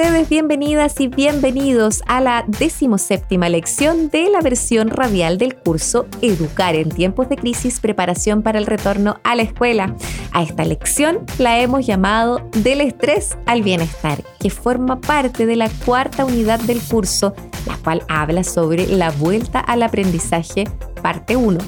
Ustedes bienvenidas y bienvenidos a la decimoséptima lección de la versión radial del curso Educar en tiempos de crisis, preparación para el retorno a la escuela. A esta lección la hemos llamado Del estrés al bienestar, que forma parte de la cuarta unidad del curso, la cual habla sobre la vuelta al aprendizaje, parte 1.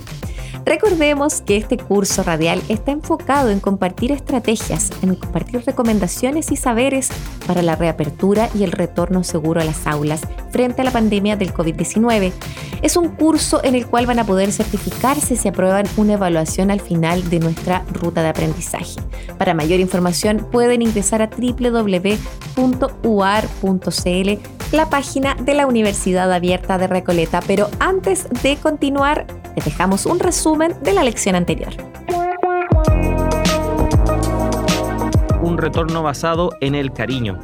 Recordemos que este curso radial está enfocado en compartir estrategias, en compartir recomendaciones y saberes para la reapertura y el retorno seguro a las aulas frente a la pandemia del COVID-19. Es un curso en el cual van a poder certificarse si aprueban una evaluación al final de nuestra ruta de aprendizaje. Para mayor información pueden ingresar a www.uar.cl, la página de la Universidad Abierta de Recoleta. Pero antes de continuar, les dejamos un resumen de la lección anterior. Un retorno basado en el cariño.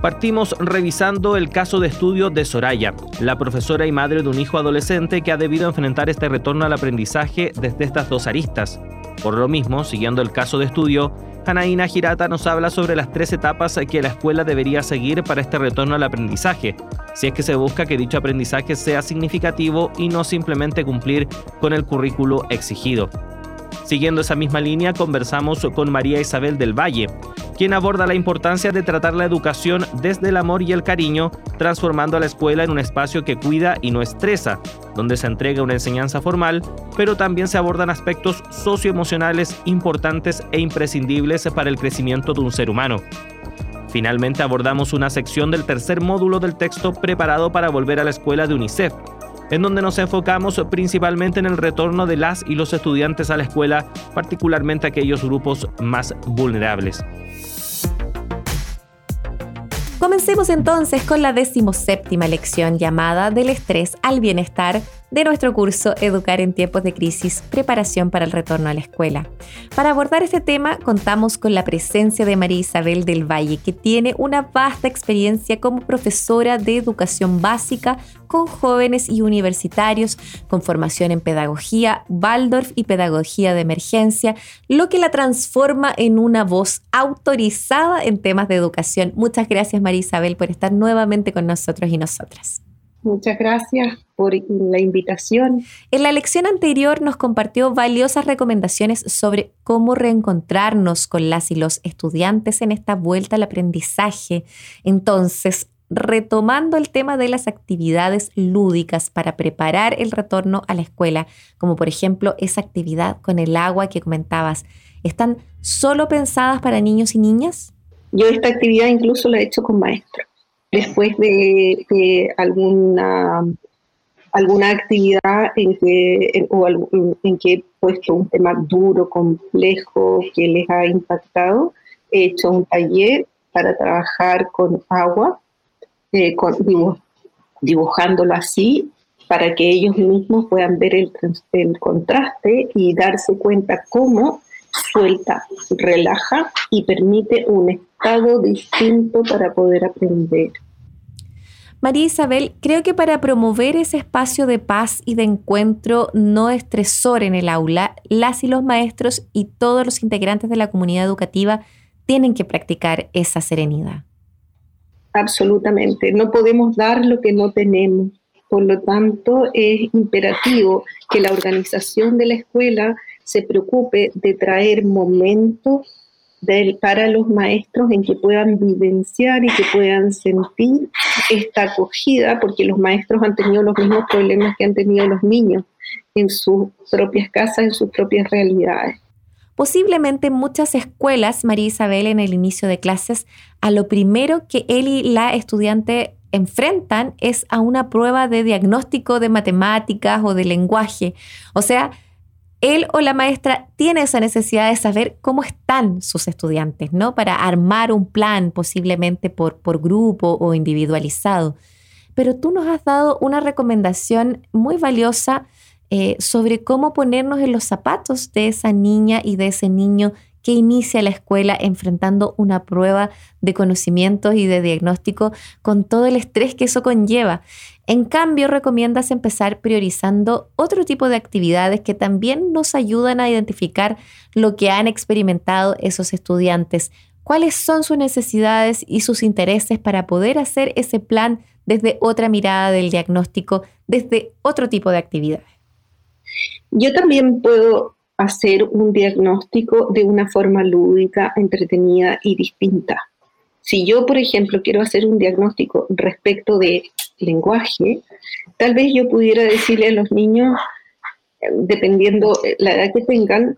Partimos revisando el caso de estudio de Soraya, la profesora y madre de un hijo adolescente que ha debido enfrentar este retorno al aprendizaje desde estas dos aristas. Por lo mismo, siguiendo el caso de estudio, Anaína Girata nos habla sobre las tres etapas que la escuela debería seguir para este retorno al aprendizaje, si es que se busca que dicho aprendizaje sea significativo y no simplemente cumplir con el currículo exigido. Siguiendo esa misma línea, conversamos con María Isabel del Valle, quien aborda la importancia de tratar la educación desde el amor y el cariño, transformando a la escuela en un espacio que cuida y no estresa, donde se entrega una enseñanza formal, pero también se abordan aspectos socioemocionales importantes e imprescindibles para el crecimiento de un ser humano. Finalmente abordamos una sección del tercer módulo del texto preparado para volver a la escuela de UNICEF, en donde nos enfocamos principalmente en el retorno de las y los estudiantes a la escuela, particularmente aquellos grupos más vulnerables. Comencemos entonces con la decimoséptima lección llamada Del estrés al bienestar de nuestro curso Educar en tiempos de crisis, preparación para el retorno a la escuela. Para abordar este tema contamos con la presencia de María Isabel del Valle, que tiene una vasta experiencia como profesora de educación básica con jóvenes y universitarios, con formación en pedagogía, Waldorf y pedagogía de emergencia, lo que la transforma en una voz autorizada en temas de educación. Muchas gracias María Isabel por estar nuevamente con nosotros y nosotras. Muchas gracias por la invitación. En la lección anterior nos compartió valiosas recomendaciones sobre cómo reencontrarnos con las y los estudiantes en esta vuelta al aprendizaje. Entonces, retomando el tema de las actividades lúdicas para preparar el retorno a la escuela, como por ejemplo esa actividad con el agua que comentabas, ¿están solo pensadas para niños y niñas? Yo esta actividad incluso la he hecho con maestros después de, alguna, alguna actividad en que, o en que he puesto un tema duro, complejo, que les ha impactado, he hecho un taller para trabajar con agua, eh, dibujándolo así, para que ellos mismos puedan ver el, el contraste y darse cuenta cómo suelta, relaja y permite un estado distinto para poder aprender. María Isabel, creo que para promover ese espacio de paz y de encuentro no estresor en el aula, las y los maestros y todos los integrantes de la comunidad educativa tienen que practicar esa serenidad. Absolutamente, no podemos dar lo que no tenemos. Por lo tanto, es imperativo que la organización de la escuela se preocupe de traer momentos para los maestros en que puedan vivenciar y que puedan sentir esta acogida, porque los maestros han tenido los mismos problemas que han tenido los niños en sus propias casas, en sus propias realidades. Posiblemente en muchas escuelas, María Isabel, en el inicio de clases, a lo primero que él y la estudiante enfrentan es a una prueba de diagnóstico de matemáticas o de lenguaje. O sea, él o la maestra tiene esa necesidad de saber cómo están sus estudiantes, ¿no? Para armar un plan posiblemente por, grupo o individualizado. Pero tú nos has dado una recomendación muy valiosa eh, sobre cómo ponernos en los zapatos de esa niña y de ese niño que inicia la escuela enfrentando una prueba de conocimientos y de diagnóstico con todo el estrés que eso conlleva. En cambio, recomiendas empezar priorizando otro tipo de actividades que también nos ayudan a identificar lo que han experimentado esos estudiantes, cuáles son sus necesidades y sus intereses para poder hacer ese plan desde otra mirada del diagnóstico, desde otro tipo de actividades. Yo también puedo hacer un diagnóstico de una forma lúdica, entretenida y distinta. Si yo, por ejemplo, quiero hacer un diagnóstico respecto de lenguaje, tal vez yo pudiera decirle a los niños, dependiendo la edad que tengan,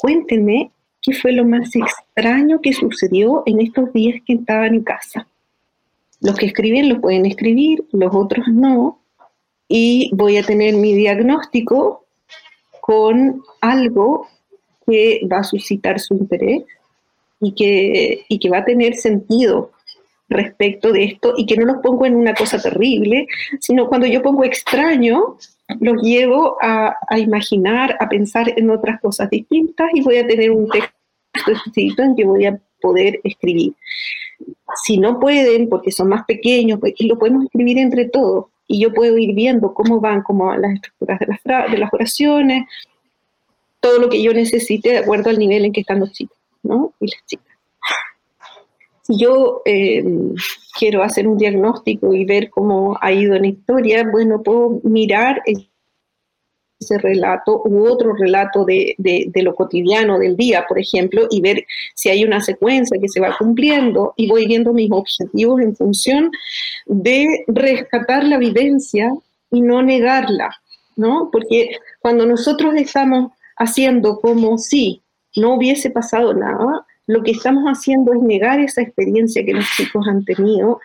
cuéntenme qué fue lo más extraño que sucedió en estos días que estaban en casa. Los que escriben lo pueden escribir, los otros no, y voy a tener mi diagnóstico con algo que va a suscitar su interés y que, y que va a tener sentido respecto de esto y que no los pongo en una cosa terrible, sino cuando yo pongo extraño, los llevo a, imaginar, a pensar en otras cosas distintas y voy a tener un texto escrito en que voy a poder escribir. Si no pueden, porque son más pequeños, pues lo podemos escribir entre todos y yo puedo ir viendo cómo van como las estructuras de las, de las oraciones, todo lo que yo necesite de acuerdo al nivel en que están los chicos ¿no? y las chicas. Si yo eh, quiero hacer un diagnóstico y ver cómo ha ido en la historia, bueno, puedo mirar ese relato u otro relato de, lo cotidiano del día, por ejemplo, y ver si hay una secuencia que se va cumpliendo y voy viendo mis objetivos en función de rescatar la vivencia y no negarla, ¿no? Porque cuando nosotros estamos haciendo como si no hubiese pasado nada, lo que estamos haciendo es negar esa experiencia que los chicos han tenido,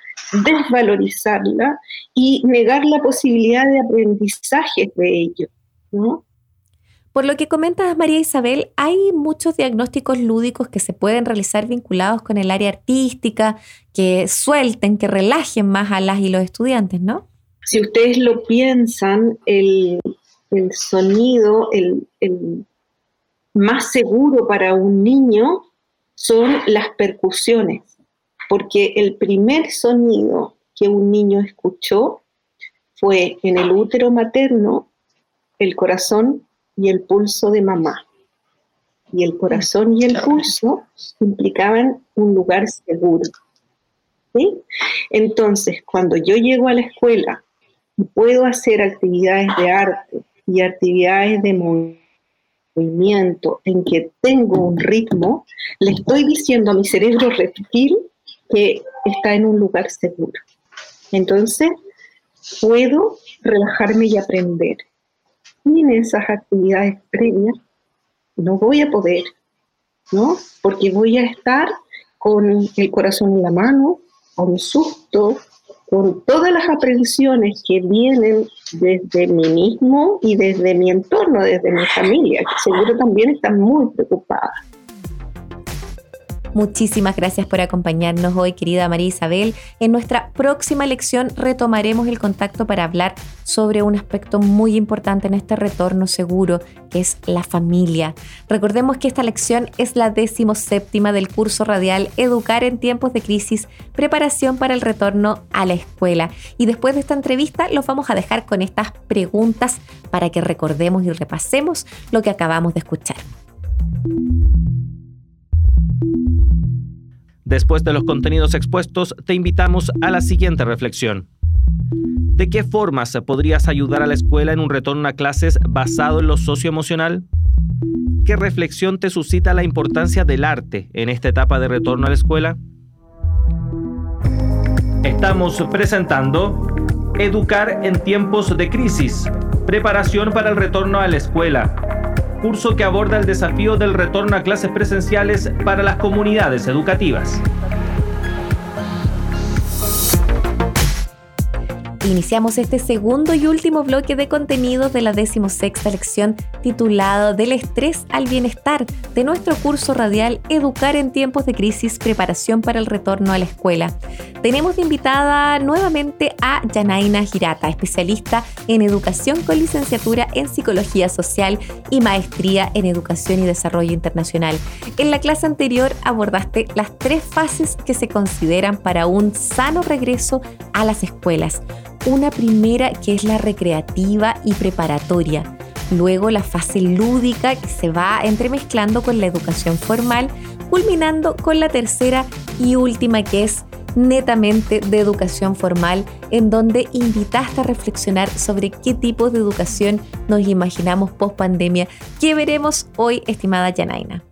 desvalorizarla y negar la posibilidad de aprendizaje de Por lo que comentas, María Isabel, hay muchos diagnósticos lúdicos que se pueden realizar vinculados con el área artística, que suelten, que relajen más a las y los estudiantes, ¿no? Si ustedes lo piensan, el, sonido, el, el más seguro para un niño son las percusiones, porque el primer sonido que un niño escuchó fue en el útero materno el corazón y el pulso de mamá. Y el corazón y el pulso implicaban un lugar seguro. Entonces, cuando yo llego a la escuela y puedo hacer actividades de arte y actividades de movimiento en que tengo un ritmo, le estoy diciendo a mi cerebro reptil que está en un lugar seguro. Entonces, puedo relajarme y aprender sin esas actividades previas, no voy a poder, ¿no? Porque voy a estar con el corazón en la mano, con susto, con todas las aprensiones que vienen desde mí mismo y desde mi entorno, desde mi familia, que seguro también están muy preocupadas. Muchísimas gracias por acompañarnos hoy, querida María Isabel. En nuestra próxima lección retomaremos el contacto para hablar sobre un aspecto muy importante en este retorno seguro, que es la familia. Recordemos que esta lección es la séptima del curso radial Educar en tiempos de crisis, preparación para el retorno a la escuela. Y después de esta entrevista los vamos a dejar con estas preguntas para que recordemos y repasemos lo que acabamos de escuchar. Después de los contenidos expuestos, te invitamos a la siguiente reflexión. ¿De qué formas podrías ayudar a la escuela en un retorno a clases basado en lo socioemocional? ¿Qué reflexión te suscita la importancia del arte en esta etapa de retorno a la escuela? Estamos presentando Educar en tiempos de crisis, preparación para el retorno a la escuela, curso que aborda el desafío del retorno a clases presenciales para las comunidades educativas. Iniciamos este segundo y último bloque de contenidos de la decimosexta lección titulado Del estrés al bienestar de nuestro curso radial Educar en tiempos de crisis, preparación para el retorno a la escuela. Tenemos de invitada nuevamente a Yanaina Girata, especialista en educación con licenciatura en psicología social y maestría en educación y desarrollo internacional. En la clase anterior abordaste las tres fases que se consideran para un sano regreso a las escuelas una primera que es la recreativa y preparatoria. Luego la fase lúdica que se va entremezclando con la educación formal, culminando con la tercera y última que es netamente de educación formal, en donde invitaste a reflexionar sobre qué tipo de educación nos imaginamos post pandemia, que veremos hoy, estimada Janaina.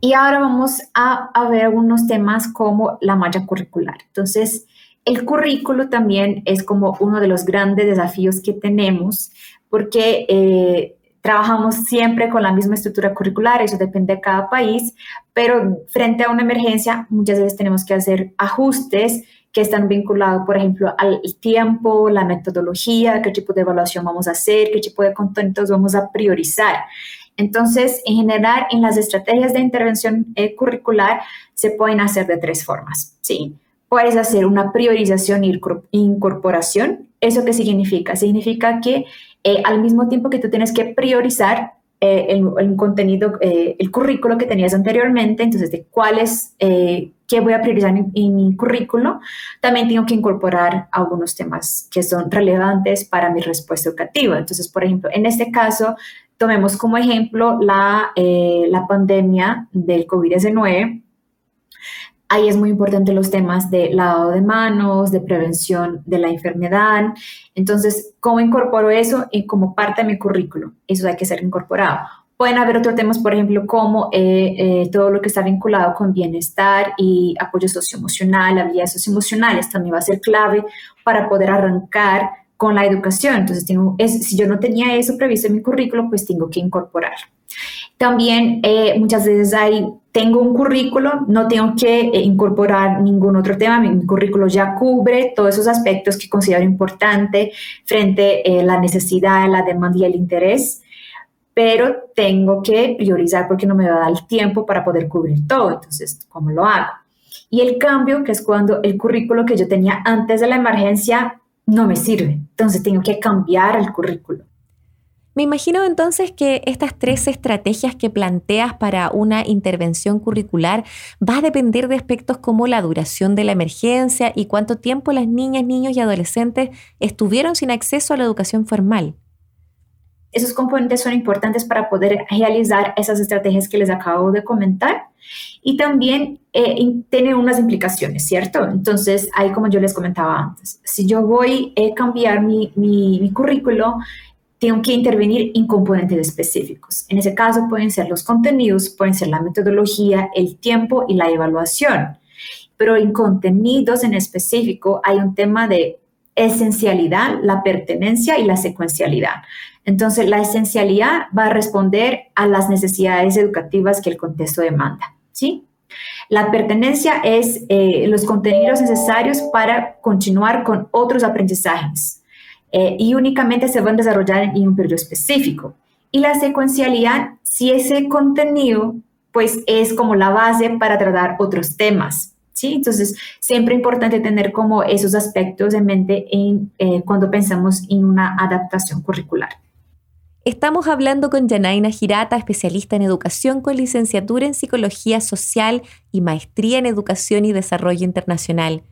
Y ahora vamos a, a ver algunos temas como la malla curricular. Entonces, el currículo también es como uno de los grandes desafíos que tenemos porque eh, trabajamos siempre con la misma estructura curricular, eso depende de cada país, pero frente a una emergencia muchas veces tenemos que hacer ajustes que están vinculados, por ejemplo, al tiempo, la metodología, qué tipo de evaluación vamos a hacer, qué tipo de contenidos vamos a priorizar. Entonces, en general, en las estrategias de intervención eh, curricular se pueden hacer de tres formas. ¿sí? Puedes hacer una priorización e incorporación. ¿Eso qué significa? Significa que eh, al mismo tiempo que tú tienes que priorizar eh, el, contenido, eh, el currículo que tenías anteriormente, entonces de cuáles, qué voy a priorizar en, mi currículo, también tengo que incorporar algunos temas que son relevantes para mi respuesta educativa. Entonces, por ejemplo, en este caso, tomemos como ejemplo la, la pandemia del COVID-19 Ahí es muy importante los temas de lavado de manos, de prevención de la enfermedad. Entonces, ¿cómo incorporo eso y como parte de mi currículo? Eso hay que ser incorporado. Pueden haber otros temas, por ejemplo, como eh, eh, todo lo que está vinculado con bienestar y apoyo socioemocional, habilidades socioemocionales, también va a ser clave para poder arrancar con la educación. Entonces, tengo, si yo no tenía eso previsto en mi currículo, pues tengo que incorporar. También eh, muchas veces hay, tengo un currículo, no tengo que eh, incorporar ningún otro tema, mi, currículo ya cubre todos esos aspectos que considero importante frente a eh, la necesidad, la demanda y el interés, pero tengo que priorizar porque no me va a dar el tiempo para poder cubrir todo. Entonces, ¿cómo lo hago? Y el cambio, que es cuando el currículo que yo tenía antes de la emergencia no me sirve. Entonces, tengo que cambiar el currículo. Me imagino entonces que estas tres estrategias que planteas para una intervención curricular va a depender de aspectos como la duración de la emergencia y cuánto tiempo las niñas, niños y adolescentes estuvieron sin acceso a la educación formal. Esos componentes son importantes para poder realizar esas estrategias que les acabo de comentar y también eh, tiene unas implicaciones, ¿cierto? Entonces, ahí como yo les comentaba antes, si yo voy a cambiar mi, mi, mi currículo, tengo que intervenir en componentes específicos. En ese caso pueden ser los contenidos, pueden ser la metodología, el tiempo y la evaluación. Pero en contenidos en específico hay un tema de esencialidad, la pertenencia y la secuencialidad. Entonces, la esencialidad va a responder a las necesidades educativas que el contexto demanda, ¿sí? La pertenencia es eh, los contenidos necesarios para continuar con otros aprendizajes, eh, y únicamente se van a desarrollar en un periodo específico. Y la secuencialidad, si ese contenido, pues es como la base para tratar otros temas. ¿sí? Entonces, siempre importante tener como esos aspectos en mente en, eh, cuando pensamos en una adaptación curricular. Estamos hablando con Janaina Girata, especialista en educación con licenciatura en psicología social y maestría en educación y desarrollo internacional.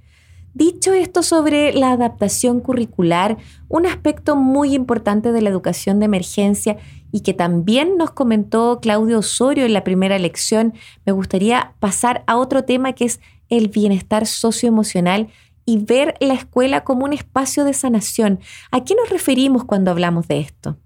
Dicho esto sobre la adaptación curricular, un aspecto muy importante de la educación de emergencia y que también nos comentó Claudio Osorio en la primera lección, me gustaría pasar a otro tema que es el bienestar socioemocional y ver la escuela como un espacio de sanación. ¿A qué nos referimos cuando hablamos de esto?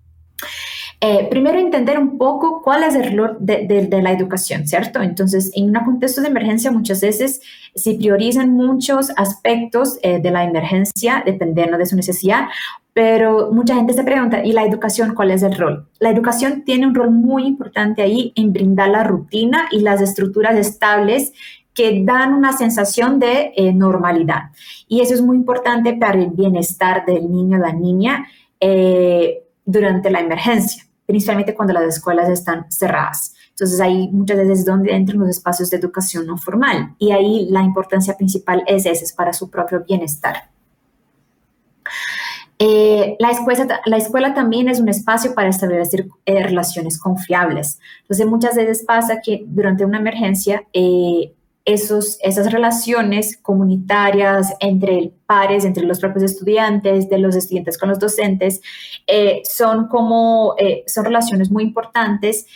Eh, primero entender un poco cuál es el rol de, la educación, ¿cierto? Entonces, en un contexto de emergencia muchas veces se priorizan muchos aspectos eh, de la emergencia dependiendo de su necesidad, pero mucha gente se pregunta, ¿y la educación cuál es el rol? La educación tiene un rol muy importante ahí en brindar la rutina y las estructuras estables que dan una sensación de eh, normalidad. Y eso es muy importante para el bienestar del niño o la niña eh, durante la emergencia, principalmente cuando las escuelas están cerradas. Entonces ahí muchas veces es donde entran los espacios de educación no formal y ahí la importancia principal es esa, es para su propio bienestar. Eh, la, escuela, la escuela también es un espacio para establecer eh, relaciones confiables. Entonces, muchas veces pasa que durante una emergencia, eh, esos, esas relaciones comunitarias entre pares, entre los propios estudiantes, de los estudiantes con los docentes, son como, son relaciones muy importantes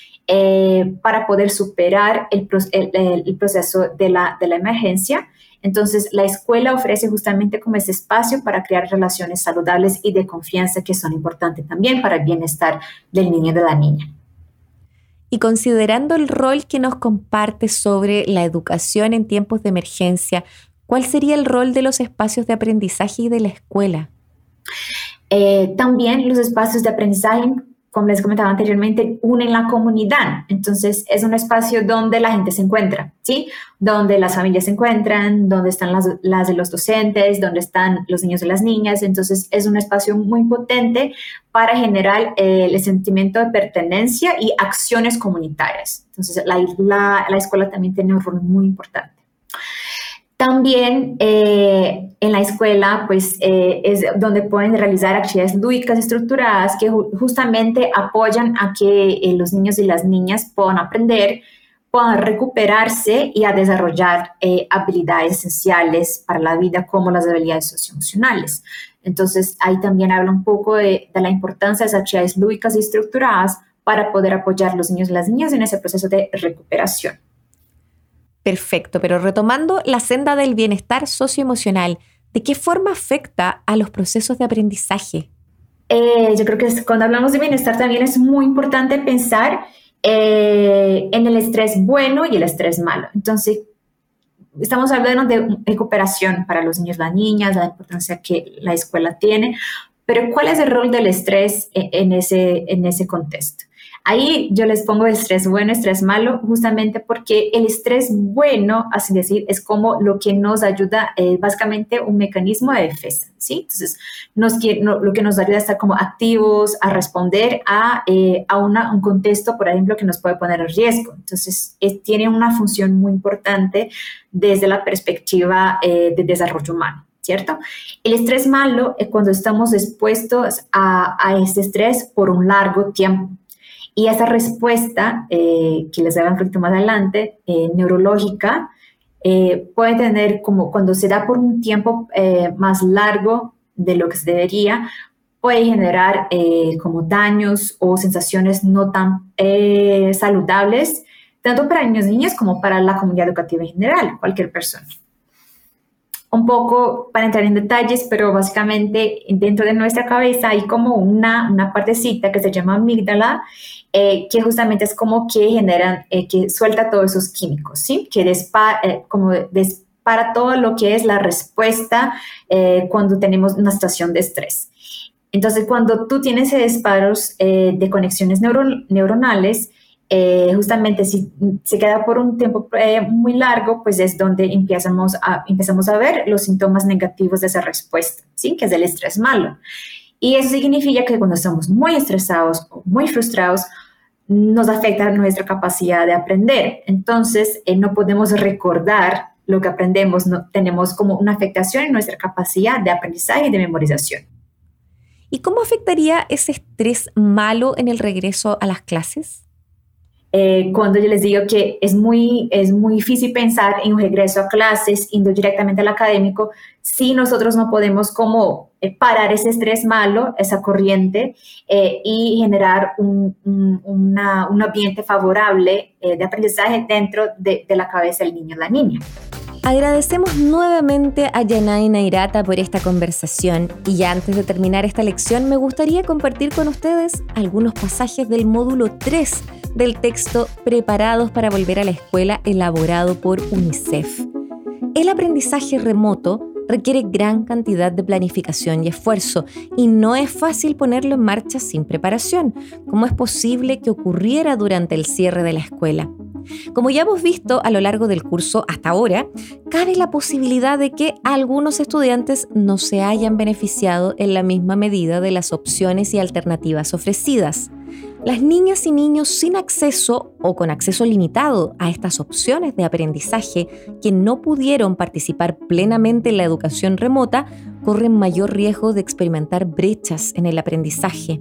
para poder superar el, el, proceso de la, de la emergencia entonces, la escuela ofrece justamente como ese espacio para crear relaciones saludables y de confianza que son importantes también para el bienestar del niño y de la niña. Y considerando el rol que nos comparte sobre la educación en tiempos de emergencia, ¿cuál sería el rol de los espacios de aprendizaje y de la escuela? Eh, también los espacios de aprendizaje como les comentaba anteriormente, unen la comunidad. Entonces, es un espacio donde la gente se encuentra, ¿sí? Donde las familias se encuentran, donde están las, las de los docentes, donde están los niños y las niñas. Entonces, es un espacio muy potente para generar eh, el sentimiento de pertenencia y acciones comunitarias. Entonces, la, la, la escuela también tiene un rol muy importante. También eh, en la escuela, pues eh, es donde pueden realizar actividades lúdicas estructuradas que justamente apoyan a que eh, los niños y las niñas puedan aprender, puedan recuperarse y a desarrollar habilidades esenciales para la vida como las habilidades socioemocionales. Entonces, ahí también habla un poco de, la importancia de esas actividades lúdicas y estructuradas para poder apoyar a los niños y las niñas en ese proceso de recuperación. Perfecto, pero retomando la senda del bienestar socioemocional, ¿de qué forma afecta a los procesos de aprendizaje? Eh, yo creo que cuando hablamos de bienestar también es muy importante pensar eh, en el estrés bueno y el estrés malo. Entonces, estamos hablando de recuperación para los niños, las niñas, la importancia que la escuela tiene, pero ¿cuál es el rol del estrés e, en ese, en ese contexto? Ahí yo les pongo estrés bueno, estrés malo, justamente porque el estrés bueno, así decir, es como lo que nos ayuda, eh, básicamente un mecanismo de defensa, ¿sí? Entonces, nos, lo que nos ayuda a estar como activos, a responder a, eh, a un contexto, por ejemplo, que nos puede poner en riesgo. Entonces, tiene una función muy importante desde la perspectiva eh, de desarrollo humano. ¿cierto? El estrés malo es cuando estamos expuestos a, a este estrés por un largo tiempo. Y esa respuesta, eh, que les a un poquito más adelante, eh, neurológica, eh, puede tener como cuando se da por un tiempo más largo de lo que se debería, puede generar como daños o sensaciones no tan saludables, tanto para niños y niñas como para la comunidad educativa en general, cualquier persona un poco para entrar en detalles, pero básicamente dentro de nuestra cabeza hay como una, una partecita que se llama amígdala eh, que justamente es como que generan, eh, que suelta todos esos químicos, ¿sí? Que dispara, eh, como dispara todo lo que es la respuesta cuando tenemos una situación de estrés. Entonces, cuando tú tienes disparos de conexiones neuronales, justamente si se queda por un tiempo muy largo, pues es donde empezamos a, empezamos a ver los síntomas negativos de esa respuesta, ¿sí? que es el estrés malo. Y eso significa que cuando estamos muy estresados o muy frustrados, nos afecta nuestra capacidad de aprender. Entonces, eh, no podemos recordar lo que aprendemos, no, tenemos como una afectación en nuestra capacidad de aprendizaje y de memorización. ¿Y cómo afectaría ese estrés malo en el regreso a las clases? Eh, cuando yo les digo que es muy, es muy difícil pensar en un regreso a clases, yendo directamente al académico, si nosotros no podemos como eh, parar ese estrés malo, esa corriente, eh, y generar un, un, ambiente favorable de aprendizaje dentro de, de la cabeza del niño o la niña. Agradecemos nuevamente a Yanay Nairata por esta conversación y ya antes de terminar esta lección me gustaría compartir con ustedes algunos pasajes del módulo 3 del texto Preparados para volver a la escuela elaborado por UNICEF. El aprendizaje remoto requiere gran cantidad de planificación y esfuerzo y no es fácil ponerlo en marcha sin preparación, como es posible que ocurriera durante el cierre de la escuela. Como ya hemos visto a lo largo del curso hasta ahora, cabe la posibilidad de que algunos estudiantes no se hayan beneficiado en la misma medida de las opciones y alternativas ofrecidas. Las niñas y niños sin acceso o con acceso limitado a estas opciones de aprendizaje que no pudieron participar plenamente en la educación remota corren mayor riesgo de experimentar brechas en el aprendizaje.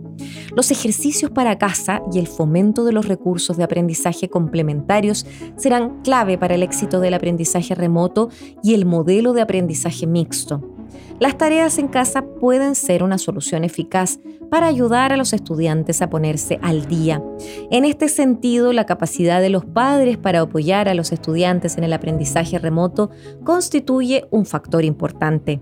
Los ejercicios para casa y el fomento de los recursos de aprendizaje complementarios serán clave para el éxito del aprendizaje remoto y el modelo de aprendizaje mixto. Las tareas en casa pueden ser una solución eficaz para ayudar a los estudiantes a ponerse al día. En este sentido, la capacidad de los padres para apoyar a los estudiantes en el aprendizaje remoto constituye un factor importante.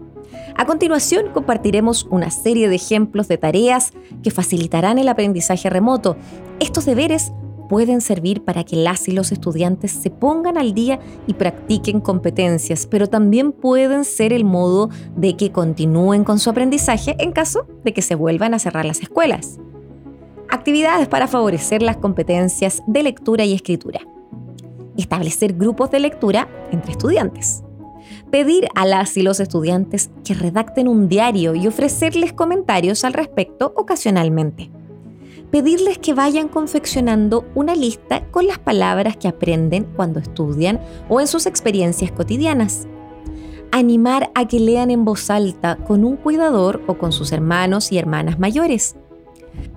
A continuación compartiremos una serie de ejemplos de tareas que facilitarán el aprendizaje remoto. Estos deberes pueden servir para que las y los estudiantes se pongan al día y practiquen competencias, pero también pueden ser el modo de que continúen con su aprendizaje en caso de que se vuelvan a cerrar las escuelas. Actividades para favorecer las competencias de lectura y escritura. Establecer grupos de lectura entre estudiantes. Pedir a las y los estudiantes que redacten un diario y ofrecerles comentarios al respecto ocasionalmente pedirles que vayan confeccionando una lista con las palabras que aprenden cuando estudian o en sus experiencias cotidianas. Animar a que lean en voz alta con un cuidador o con sus hermanos y hermanas mayores.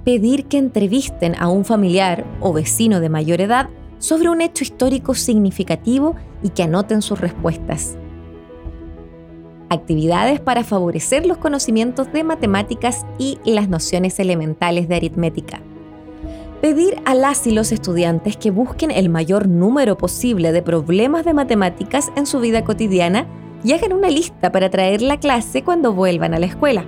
Pedir que entrevisten a un familiar o vecino de mayor edad sobre un hecho histórico significativo y que anoten sus respuestas. Actividades para favorecer los conocimientos de matemáticas y las nociones elementales de aritmética pedir a las y los estudiantes que busquen el mayor número posible de problemas de matemáticas en su vida cotidiana y hagan una lista para traer la clase cuando vuelvan a la escuela.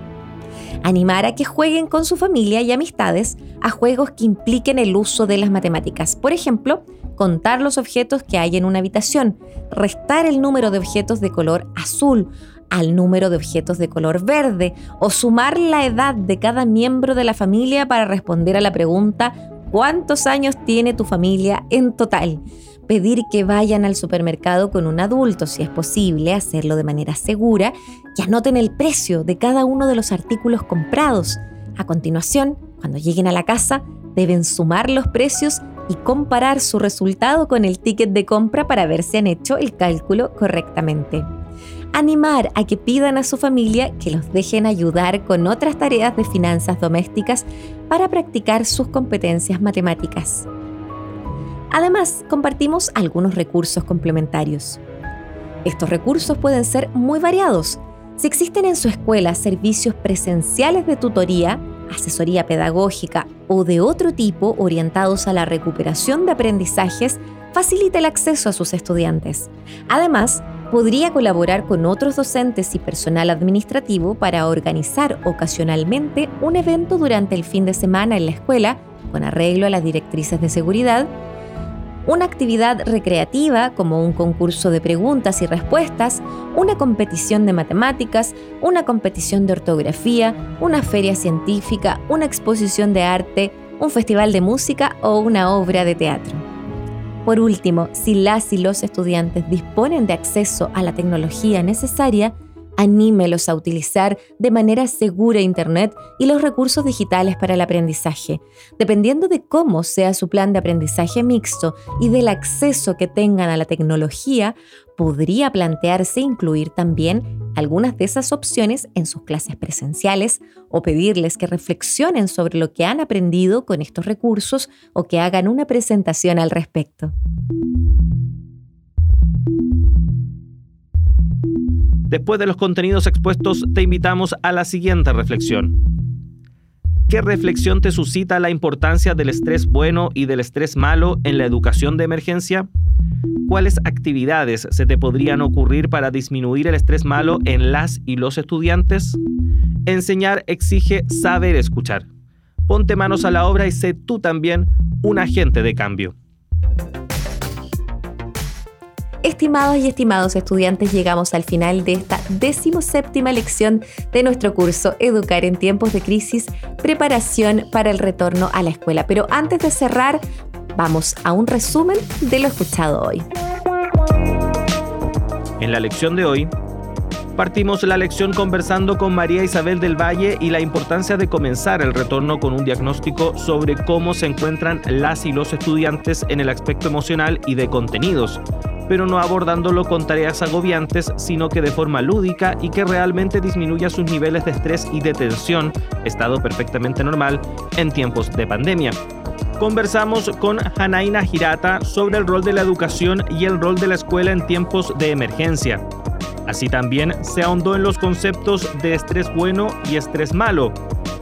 Animar a que jueguen con su familia y amistades a juegos que impliquen el uso de las matemáticas. Por ejemplo, contar los objetos que hay en una habitación, restar el número de objetos de color azul al número de objetos de color verde o sumar la edad de cada miembro de la familia para responder a la pregunta cuántos años tiene tu familia en total. Pedir que vayan al supermercado con un adulto, si es posible, hacerlo de manera segura y anoten el precio de cada uno de los artículos comprados. A continuación, cuando lleguen a la casa, deben sumar los precios y comparar su resultado con el ticket de compra para ver si han hecho el cálculo correctamente animar a que pidan a su familia que los dejen ayudar con otras tareas de finanzas domésticas para practicar sus competencias matemáticas. Además, compartimos algunos recursos complementarios. Estos recursos pueden ser muy variados. Si existen en su escuela servicios presenciales de tutoría, asesoría pedagógica o de otro tipo orientados a la recuperación de aprendizajes, facilita el acceso a sus estudiantes. Además, podría colaborar con otros docentes y personal administrativo para organizar ocasionalmente un evento durante el fin de semana en la escuela, con arreglo a las directrices de seguridad, una actividad recreativa como un concurso de preguntas y respuestas, una competición de matemáticas, una competición de ortografía, una feria científica, una exposición de arte, un festival de música o una obra de teatro. Por último, si las y los estudiantes disponen de acceso a la tecnología necesaria, anímelos a utilizar de manera segura Internet y los recursos digitales para el aprendizaje. Dependiendo de cómo sea su plan de aprendizaje mixto y del acceso que tengan a la tecnología, podría plantearse incluir también algunas de esas opciones en sus clases presenciales o pedirles que reflexionen sobre lo que han aprendido con estos recursos o que hagan una presentación al respecto. Después de los contenidos expuestos, te invitamos a la siguiente reflexión. ¿Qué reflexión te suscita la importancia del estrés bueno y del estrés malo en la educación de emergencia? ¿Cuáles actividades se te podrían ocurrir para disminuir el estrés malo en las y los estudiantes? Enseñar exige saber escuchar. Ponte manos a la obra y sé tú también un agente de cambio. Estimados y estimados estudiantes, llegamos al final de esta decimoséptima lección de nuestro curso Educar en tiempos de crisis, preparación para el retorno a la escuela. Pero antes de cerrar, Vamos a un resumen de lo escuchado hoy. En la lección de hoy, Partimos la lección conversando con María Isabel del Valle y la importancia de comenzar el retorno con un diagnóstico sobre cómo se encuentran las y los estudiantes en el aspecto emocional y de contenidos, pero no abordándolo con tareas agobiantes, sino que de forma lúdica y que realmente disminuya sus niveles de estrés y de tensión, estado perfectamente normal en tiempos de pandemia. Conversamos con Hanaina Girata sobre el rol de la educación y el rol de la escuela en tiempos de emergencia. Así también se ahondó en los conceptos de estrés bueno y estrés malo,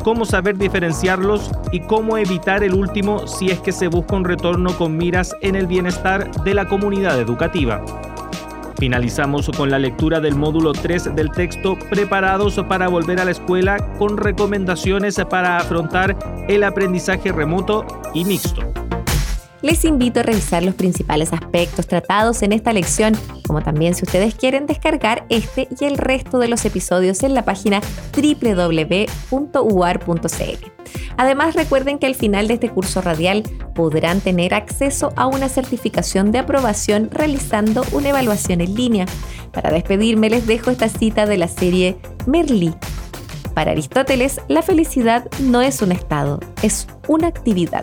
cómo saber diferenciarlos y cómo evitar el último si es que se busca un retorno con miras en el bienestar de la comunidad educativa. Finalizamos con la lectura del módulo 3 del texto Preparados para volver a la escuela con recomendaciones para afrontar el aprendizaje remoto y mixto les invito a revisar los principales aspectos tratados en esta lección, como también si ustedes quieren descargar este y el resto de los episodios en la página www.uar.cl. Además, recuerden que al final de este curso radial podrán tener acceso a una certificación de aprobación realizando una evaluación en línea. Para despedirme les dejo esta cita de la serie Merlí. Para Aristóteles, la felicidad no es un estado, es una actividad